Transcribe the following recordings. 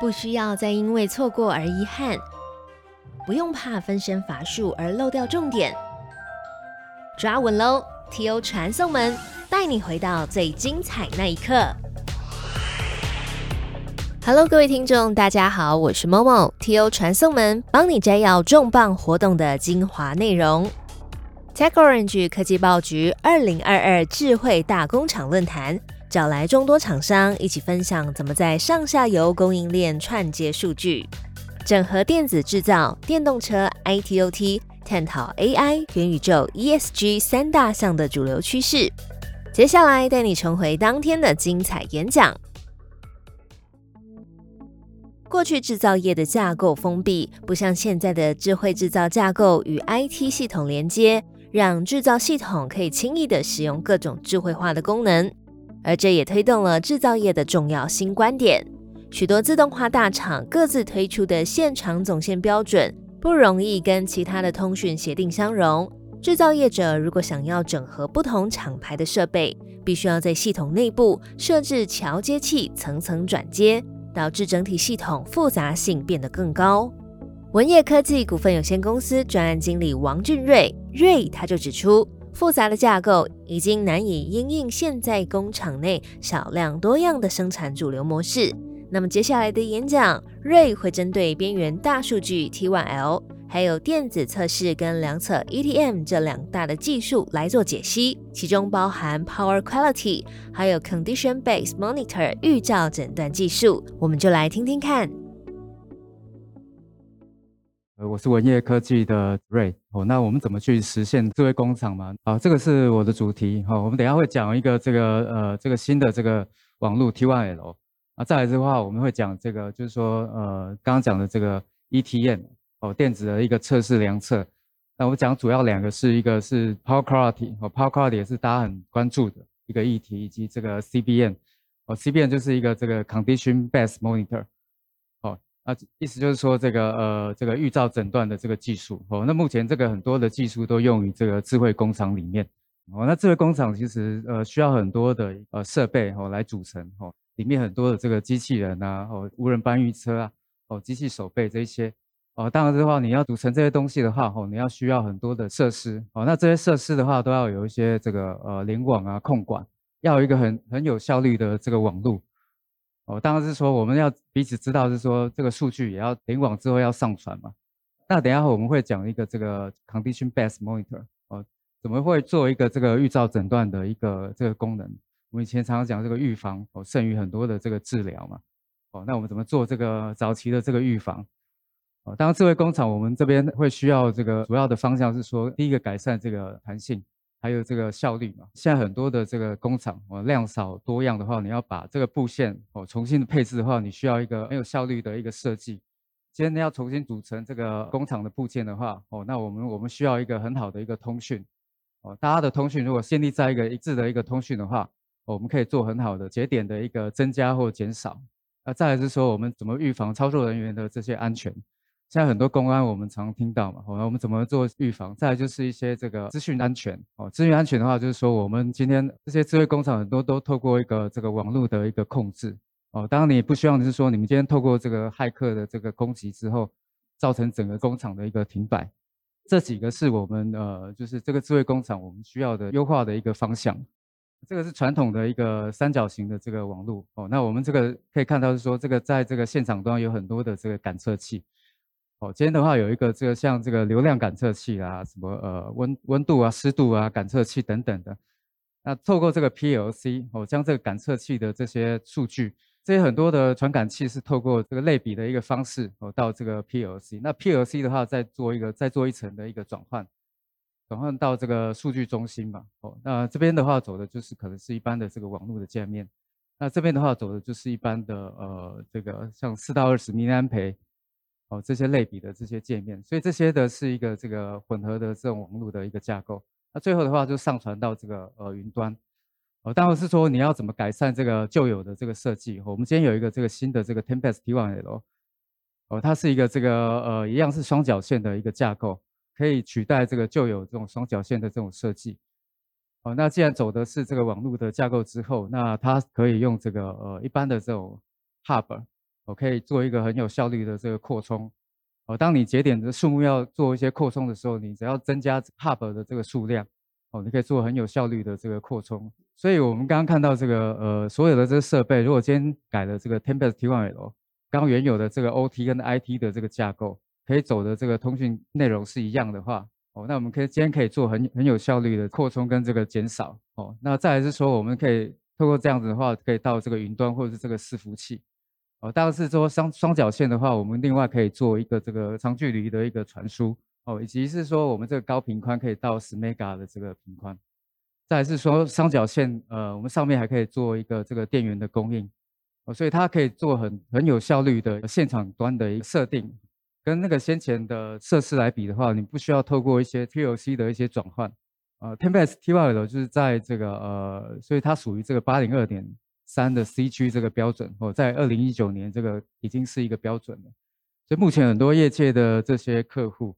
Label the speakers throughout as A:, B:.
A: 不需要再因为错过而遗憾，不用怕分身乏术而漏掉重点。抓稳喽！T.O. 传送门带你回到最精彩那一刻。Hello，各位听众，大家好，我是 Momo。T.O. 传送门帮你摘要重磅活动的精华内容。TechOrange 科技报局二零二二智慧大工厂论坛。找来众多厂商一起分享怎么在上下游供应链串接数据，整合电子制造、电动车、ITOT，探讨 AI、元宇宙、ESG 三大项的主流趋势。接下来带你重回当天的精彩演讲。过去制造业的架构封闭，不像现在的智慧制造架构与 IT 系统连接，让制造系统可以轻易的使用各种智慧化的功能。而这也推动了制造业的重要新观点。许多自动化大厂各自推出的现场总线标准不容易跟其他的通讯协定相容。制造业者如果想要整合不同厂牌的设备，必须要在系统内部设置桥接器，层层转接，导致整体系统复杂性变得更高。文业科技股份有限公司专案经理王俊瑞瑞他就指出。复杂的架构已经难以因应现在工厂内少量多样的生产主流模式。那么接下来的演讲，瑞会针对边缘大数据 T1L，还有电子测试跟量测 ETM 这两大的技术来做解析，其中包含 Power Quality，还有 Condition Based Monitor 预兆诊断技术。我们就来听听看。
B: 呃，我是文业科技的 Ray 哦。那我们怎么去实现智慧工厂嘛？啊，这个是我的主题哈。我们等下会讲一个这个呃这个新的这个网络 T1L 啊。再来的话，我们会讲这个就是说呃刚刚讲的这个 ETM 哦电子的一个测试量测。那我们讲主要两个是一个是 Power Quality 哦 Power Quality 也是大家很关注的一个议题，以及这个 CBN 哦 CBN 就是一个这个 Condition Based Monitor。啊，意思就是说这个呃，这个预兆诊断的这个技术哦，那目前这个很多的技术都用于这个智慧工厂里面哦。那智慧工厂其实呃需要很多的呃设备哦来组成哦，里面很多的这个机器人啊，哦无人搬运车啊，哦机器手背这一些哦。当然的话，你要组成这些东西的话哦，你要需要很多的设施哦。那这些设施的话都要有一些这个呃联网啊控管，要有一个很很有效率的这个网络。哦，当然是说我们要彼此知道，是说这个数据也要联网之后要上传嘛。那等一下我们会讲一个这个 condition based monitor 哦，怎么会做一个这个预兆诊断的一个这个功能？我们以前常常讲这个预防哦，胜于很多的这个治疗嘛。哦，那我们怎么做这个早期的这个预防？哦，当然智慧工厂我们这边会需要这个主要的方向是说，第一个改善这个弹性。还有这个效率嘛，现在很多的这个工厂哦，量少多样的话，你要把这个布线哦重新的配置的话，你需要一个很有效率的一个设计。今天要重新组成这个工厂的部件的话，哦，那我们我们需要一个很好的一个通讯哦，大家的通讯如果建立在一个一致的一个通讯的话，我们可以做很好的节点的一个增加或减少。那再来是说，我们怎么预防操作人员的这些安全？现在很多公安我们常听到嘛，哦，我们怎么做预防？再来就是一些这个资讯安全哦，资讯安全的话，就是说我们今天这些智慧工厂很多都透过一个这个网络的一个控制哦。当然你也不希望的是说你们今天透过这个骇客的这个攻击之后，造成整个工厂的一个停摆。这几个是我们呃，就是这个智慧工厂我们需要的优化的一个方向。这个是传统的一个三角形的这个网络哦。那我们这个可以看到是说这个在这个现场端有很多的这个感测器。哦，今天的话有一个这个像这个流量感测器啊，什么呃温温度啊、湿度啊感测器等等的。那透过这个 PLC 哦，将这个感测器的这些数据，这些很多的传感器是透过这个类比的一个方式哦，到这个 PLC。那 PLC 的话再做一个再做一层的一个转换，转换到这个数据中心嘛。哦，那这边的话走的就是可能是一般的这个网络的界面。那这边的话走的就是一般的呃这个像四到二十米安培。哦，这些类比的这些界面，所以这些的是一个这个混合的这种网络的一个架构。那最后的话就上传到这个呃云端。哦，当然是说你要怎么改善这个旧有的这个设计。我们今天有一个这个新的这个 Tempest T1L，哦，它是一个这个呃一样是双绞线的一个架构，可以取代这个旧有这种双绞线的这种设计。哦，那既然走的是这个网络的架构之后，那它可以用这个呃一般的这种 Hub。我可以做一个很有效率的这个扩充。哦，当你节点的数目要做一些扩充的时候，你只要增加 hub 的这个数量，哦，你可以做很有效率的这个扩充。所以我们刚刚看到这个呃所有的这个设备，如果今天改了这个 Tempest T1L，刚原有的这个 OT 跟 IT 的这个架构，可以走的这个通讯内容是一样的话，哦，那我们可以今天可以做很很有效率的扩充跟这个减少。哦，那再来是说，我们可以透过这样子的话，可以到这个云端或者是这个伺服器。哦，当然是说双双绞线的话，我们另外可以做一个这个长距离的一个传输哦，以及是说我们这个高频宽可以到十 mega 的这个频宽。再是说双绞线，呃，我们上面还可以做一个这个电源的供应哦，所以它可以做很很有效率的现场端的一个设定，跟那个先前的设施来比的话，你不需要透过一些 TLC 的一些转换。呃，Tempest T1L 就是在这个呃，所以它属于这个八零二点。三的 C 区这个标准哦，在二零一九年这个已经是一个标准了，所以目前很多业界的这些客户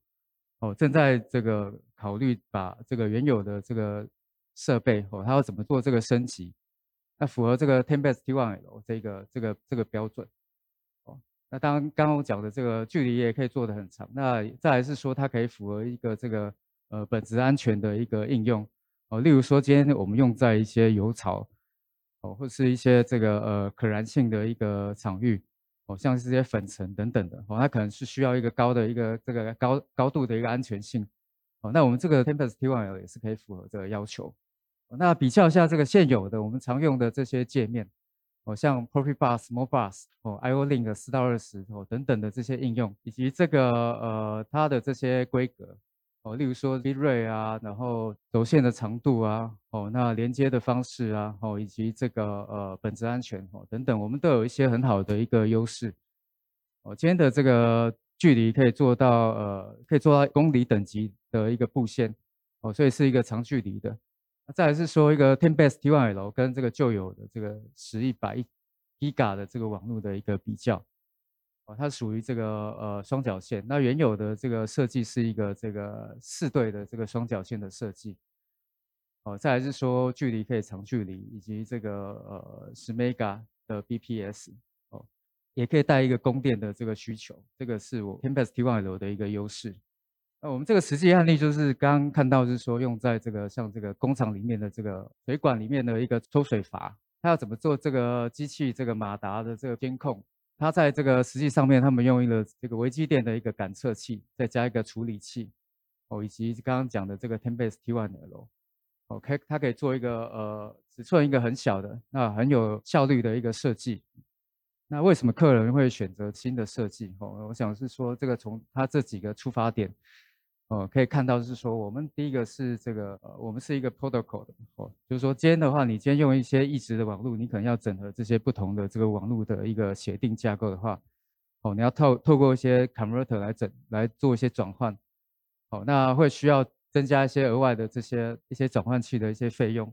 B: 哦，正在这个考虑把这个原有的这个设备哦，它要怎么做这个升级，那符合这个 Tempest T1L 这个这个这个标准哦。那当刚刚我讲的这个距离也可以做得很长，那再来是说它可以符合一个这个呃本质安全的一个应用哦，例如说今天我们用在一些油槽。哦，或是一些这个呃可燃性的一个场域，哦，像是这些粉尘等等的，哦，它可能是需要一个高的一个这个高高度的一个安全性，哦，那我们这个 Tempest T1L 也是可以符合这个要求。那比较一下这个现有的我们常用的这些界面，哦，像 Profibus、Modbus、哦，IO-Link 四到二十哦等等的这些应用，以及这个呃它的这些规格。哦，例如说 bit rate 啊，然后轴线的长度啊，哦，那连接的方式啊，哦，以及这个呃本质安全哦等等，我们都有一些很好的一个优势。哦，今天的这个距离可以做到呃，可以做到公里等级的一个布线，哦，所以是一个长距离的。再来是说一个 Ten Best T1L 跟这个旧有的这个十亿百亿 Giga 的这个网络的一个比较。哦，它属于这个呃双绞线，那原有的这个设计是一个这个四对的这个双绞线的设计。哦，再来是说距离可以长距离，以及这个呃十 mega 的 bps，哦，也可以带一个供电的这个需求，这个是我 Tempest T1L 的一个优势。那我们这个实际案例就是刚刚看到是说用在这个像这个工厂里面的这个水管里面的一个抽水阀，它要怎么做这个机器这个马达的这个监控？它在这个实际上面，他们用一个这个微机电的一个感测器，再加一个处理器，哦，以及刚刚讲的这个 Tenbase T1L，OK，它可以做一个呃尺寸一个很小的，那很有效率的一个设计。那为什么客人会选择新的设计？哦，我想是说这个从它这几个出发点。哦，可以看到是说，我们第一个是这个，呃，我们是一个 protocol 的，哦，就是说今天的话，你今天用一些一直的网络，你可能要整合这些不同的这个网络的一个协定架构的话，哦，你要透透过一些 converter 来整来做一些转换，哦，那会需要增加一些额外的这些一些转换器的一些费用。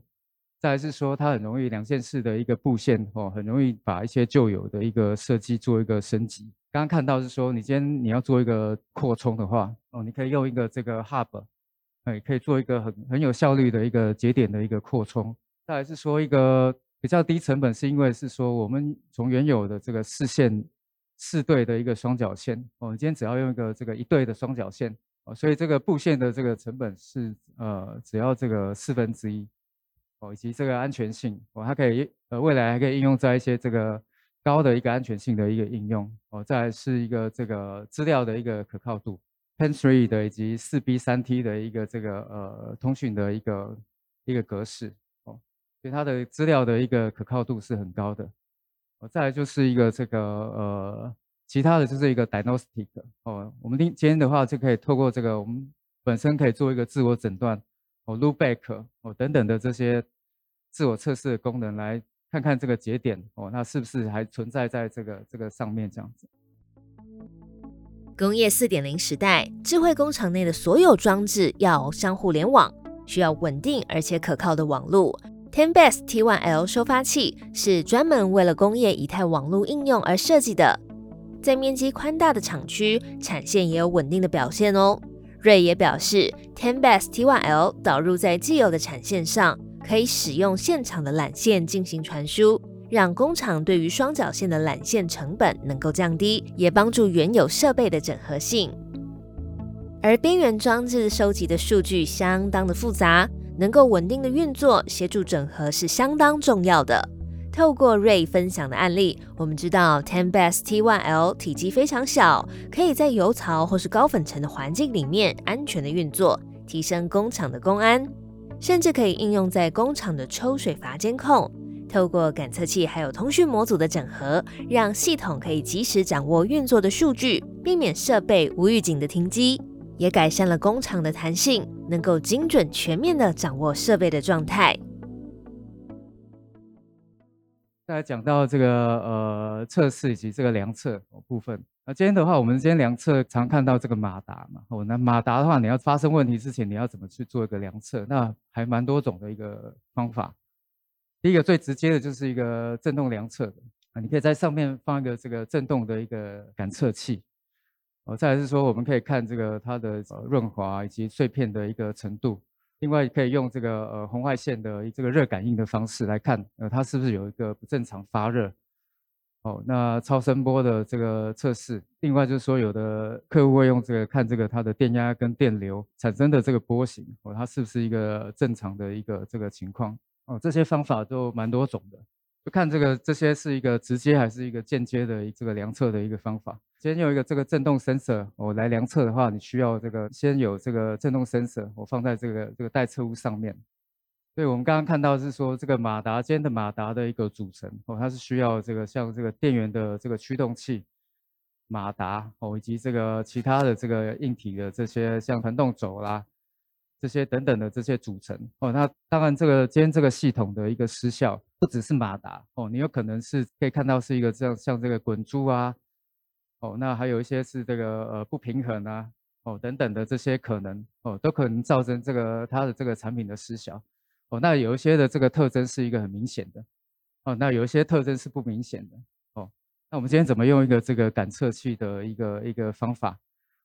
B: 再来是说，它很容易两线式的一个布线，哦，很容易把一些旧有的一个设计做一个升级。刚刚看到是说，你今天你要做一个扩充的话，哦，你可以用一个这个 hub，哎，可以做一个很很有效率的一个节点的一个扩充。再来是说一个比较低成本，是因为是说我们从原有的这个四线四对的一个双绞线，哦，你今天只要用一个这个一对的双绞线，哦，所以这个布线的这个成本是呃只要这个四分之一，以及这个安全性，哦，它可以呃未来还可以应用在一些这个。高的一个安全性的一个应用哦，再来是一个这个资料的一个可靠度，Pen3 的以及四 B 三 T 的一个这个呃通讯的一个一个格式哦，所以它的资料的一个可靠度是很高的。哦，再来就是一个这个呃其他的就是一个 diagnostic 哦，我们今今天的话就可以透过这个我们本身可以做一个自我诊断哦，loopback 哦等等的这些自我测试的功能来。看看这个节点哦，那是不是还存在在这个这个上面这样子？
A: 工业四点零时代，智慧工厂内的所有装置要相互联网，需要稳定而且可靠的网络。Tenbest T1L 收发器是专门为了工业以太网络应用而设计的，在面积宽大的厂区，产线也有稳定的表现哦。瑞也表示，Tenbest T1L 导入在既有的产线上。可以使用现场的缆线进行传输，让工厂对于双绞线的缆线成本能够降低，也帮助原有设备的整合性。而边缘装置收集的数据相当的复杂，能够稳定的运作，协助整合是相当重要的。透过 Ray 分享的案例，我们知道 Ten Best T1L 体积非常小，可以在油槽或是高粉尘的环境里面安全的运作，提升工厂的公安，甚至可以应用在工厂的抽水阀监控。透过感测器还有通讯模组的整合，让系统可以及时掌握运作的数据，避免设备无预警的停机。也改善了工厂的弹性，能够精准全面的掌握设备的状态。
B: 再来讲到这个呃测试以及这个量测部分。那今天的话，我们今天量测常看到这个马达嘛。哦，那马达的话，你要发生问题之前，你要怎么去做一个量测？那还蛮多种的一个方法。第一个最直接的就是一个振动量测的啊，你可以在上面放一个这个振动的一个感测器。哦，再来是说，我们可以看这个它的润滑以及碎片的一个程度。另外，可以用这个呃红外线的这个热感应的方式来看，呃，它是不是有一个不正常发热。哦，那超声波的这个测试。另外就是说，有的客户会用这个看这个它的电压跟电流产生的这个波形，哦，它是不是一个正常的一个这个情况。哦，这些方法都蛮多种的。就看这个，这些是一个直接还是一个间接的这个量测的一个方法。先有一个这个振动 sensor，我来量测的话，你需要这个先有这个振动 sensor，我放在这个这个待测物上面。对我们刚刚看到是说这个马达间的马达的一个组成哦，它是需要这个像这个电源的这个驱动器、马达哦，以及这个其他的这个硬体的这些像传动轴啦。这些等等的这些组成哦，那当然这个今天这个系统的一个失效，不只是马达哦，你有可能是可以看到是一个这样像这个滚珠啊，哦，那还有一些是这个呃不平衡啊，哦等等的这些可能哦，都可能造成这个它的这个产品的失效哦。那有一些的这个特征是一个很明显的哦，那有一些特征是不明显的哦。那我们今天怎么用一个这个感测器的一个一个方法，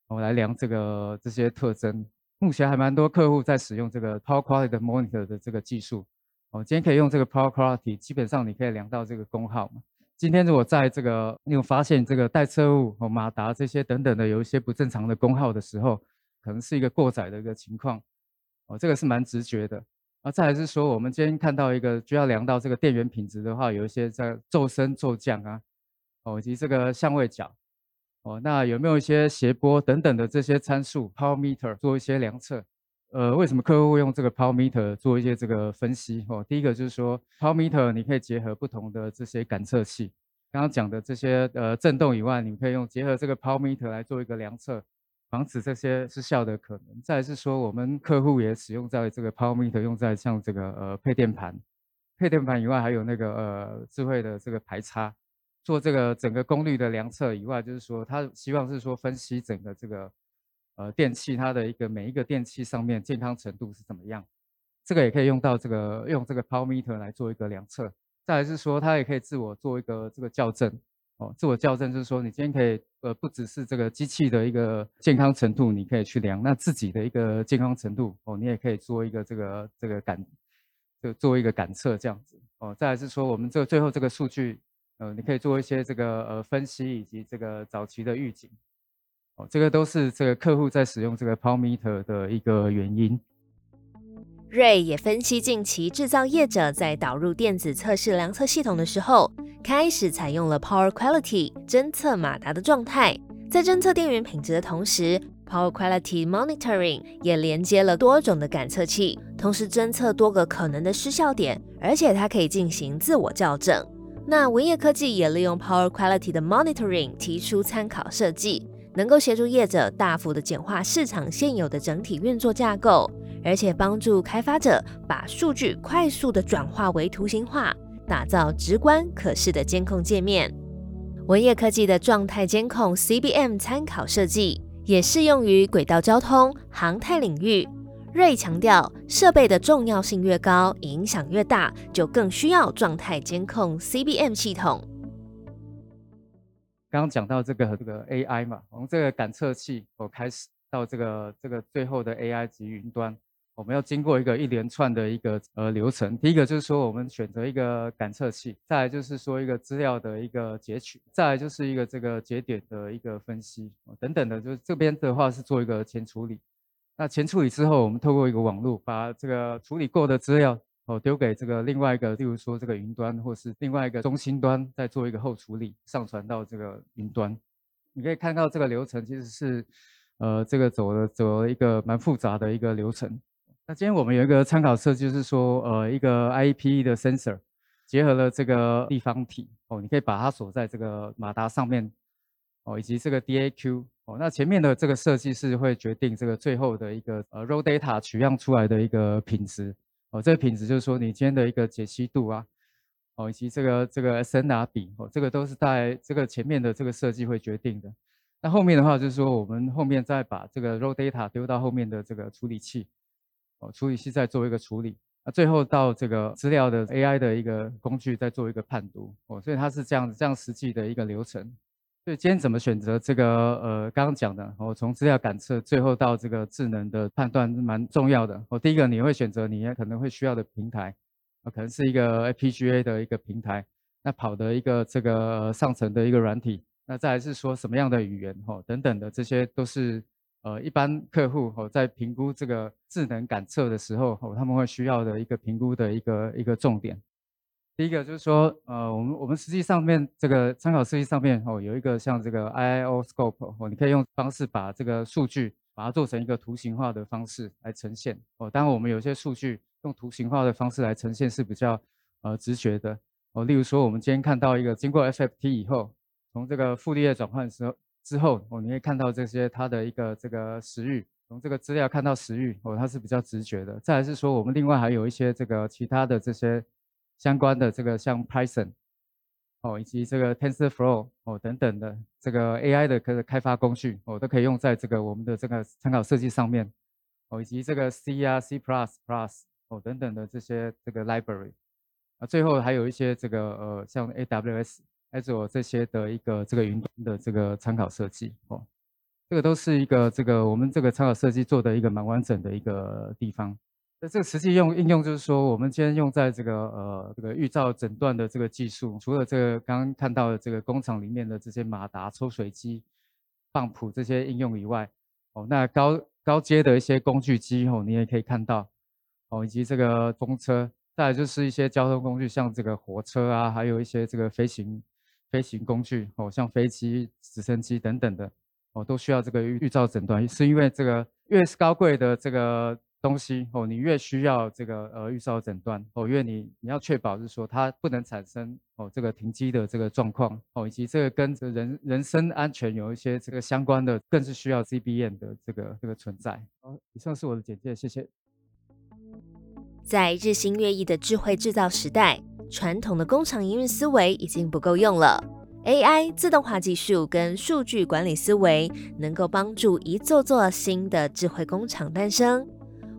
B: 我来量这个这些特征？目前还蛮多客户在使用这个 Power Quality Monitor 的这个技术哦。今天可以用这个 Power Quality，基本上你可以量到这个功耗嘛。今天如果在这个你有发现这个待测物和马达这些等等的有一些不正常的功耗的时候，可能是一个过载的一个情况哦。这个是蛮直觉的。啊，再来是说我们今天看到一个就要量到这个电源品质的话，有一些在骤升骤降啊，哦以及这个相位角。哦，那有没有一些斜波等等的这些参数？Power meter 做一些量测。呃，为什么客户会用这个 Power meter 做一些这个分析？哦，第一个就是说 Power meter 你可以结合不同的这些感测器，刚刚讲的这些呃振动以外，你可以用结合这个 Power meter 来做一个量测，防止这些失效的可能。再是说，我们客户也使用在这个 Power meter 用在像这个呃配电盘，配电盘以外还有那个呃智慧的这个排插。做这个整个功率的量测以外，就是说他希望是说分析整个这个呃电器它的一个每一个电器上面健康程度是怎么样，这个也可以用到这个用这个 power meter 来做一个量测。再来是说它也可以自我做一个这个校正哦，自我校正就是说你今天可以呃不只是这个机器的一个健康程度你可以去量，那自己的一个健康程度哦你也可以做一个这个这个感就做一个感测这样子哦。再来是说我们这最后这个数据。呃，你可以做一些这个呃分析以及这个早期的预警，哦，这个都是这个客户在使用这个 Power Meter 的一个原因。
A: Ray 也分析近期制造业者在导入电子测试量测系统的时候，开始采用了 Power Quality 侦测马达的状态，在侦测电源品质的同时，Power Quality Monitoring 也连接了多种的感测器，同时侦测多个可能的失效点，而且它可以进行自我校正。那文业科技也利用 Power Quality 的 Monitoring 提出参考设计，能够协助业者大幅的简化市场现有的整体运作架构，而且帮助开发者把数据快速的转化为图形化，打造直观可视的监控界面。文业科技的状态监控 CBM 参考设计也适用于轨道交通、航太领域。瑞强调，设备的重要性越高，影响越大，就更需要状态监控 CBM 系统。
B: 刚刚讲到这个这个 AI 嘛，从这个感测器我开始到这个这个最后的 AI 及云端我们要经过一个一连串的一个呃流程。第一个就是说，我们选择一个感测器，再来就是说一个资料的一个截取，再来就是一个这个节点的一个分析等等的。就是这边的话是做一个前处理。那前处理之后，我们透过一个网络把这个处理过的资料哦丢给这个另外一个，例如说这个云端或是另外一个中心端，再做一个后处理，上传到这个云端。你可以看到这个流程其实是。呃，这个走了走了一个蛮复杂的一个流程。那今天我们有一个参考设计，就是说，呃，一个 IEP 的 sensor 结合了这个立方体哦，你可以把它锁在这个马达上面哦，以及这个 DAQ 哦。那前面的这个设计是会决定这个最后的一个呃 raw data 取样出来的一个品质哦。这个品质就是说你今天的一个解析度啊哦，以及这个这个 SNR 比哦，这个都是在这个前面的这个设计会决定的。那后面的话就是说，我们后面再把这个 raw data 丢到后面的这个处理器，哦，处理器再做一个处理，那最后到这个资料的 AI 的一个工具再做一个判读，哦，所以它是这样子，这样实际的一个流程。所以今天怎么选择这个呃刚刚讲的，哦，从资料感测最后到这个智能的判断蛮重要的。哦，第一个你会选择你可能会需要的平台，啊，可能是一个 FPGA 的一个平台，那跑的一个这个上层的一个软体。那再来是说什么样的语言吼等等的，这些都是呃一般客户吼在评估这个智能感测的时候吼他们会需要的一个评估的一个一个重点。第一个就是说呃我们我们实际上面这个参考设计上面哦有一个像这个 IIO scope 哦你可以用方式把这个数据把它做成一个图形化的方式来呈现哦。当然我们有些数据用图形化的方式来呈现是比较呃直觉的哦。例如说我们今天看到一个经过 FFT 以后。从这个傅立叶转换时候之后，哦，你会看到这些它的一个这个时域，从这个资料看到时域，哦，它是比较直觉的。再来是说，我们另外还有一些这个其他的这些相关的这个像 Python，哦，以及这个 TensorFlow，哦等等的这个 AI 的可开发工具，哦，都可以用在这个我们的这个参考设计上面，哦，以及这个 C 啊、C++、哦等等的这些这个 library，啊，最后还有一些这个呃像 AWS。Azure 这些的一个这个云端的这个参考设计哦，这个都是一个这个我们这个参考设计做的一个蛮完整的一个地方。那这个实际用应用就是说，我们今天用在这个呃这个预兆诊断的这个技术，除了这个刚刚看到的这个工厂里面的这些马达、抽水机、泵浦这些应用以外，哦，那高高阶的一些工具机哦，你也可以看到哦，以及这个风车，再来就是一些交通工具，像这个火车啊，还有一些这个飞行。飞行工具哦，像飞机、直升机等等的哦，都需要这个预兆诊断，是因为这个越是高贵的这个东西哦，你越需要这个呃预兆诊断哦，因为你你要确保是说它不能产生哦这个停机的这个状况哦，以及这个跟这人人身安全有一些这个相关的，更是需要 CBN 的这个这个存在。好，以上是我的简介，谢谢。
A: 在日新月异的智慧制造时代。传统的工厂营运思维已经不够用了，AI 自动化技术跟数据管理思维能够帮助一座座新的智慧工厂诞生。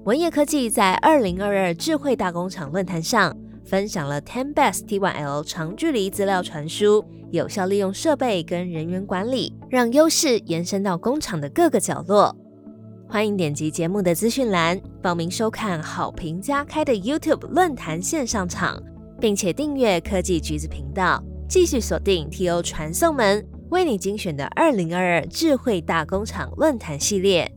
A: 文业科技在二零二二智慧大工厂论坛上分享了 Ten Best T1L 长距离资料传输，有效利用设备跟人员管理，让优势延伸到工厂的各个角落。欢迎点击节目的资讯栏，报名收看好评加开的 YouTube 论坛线上场。并且订阅科技橘子频道，继续锁定 T.O 传送门为你精选的二零二二智慧大工厂论坛系列。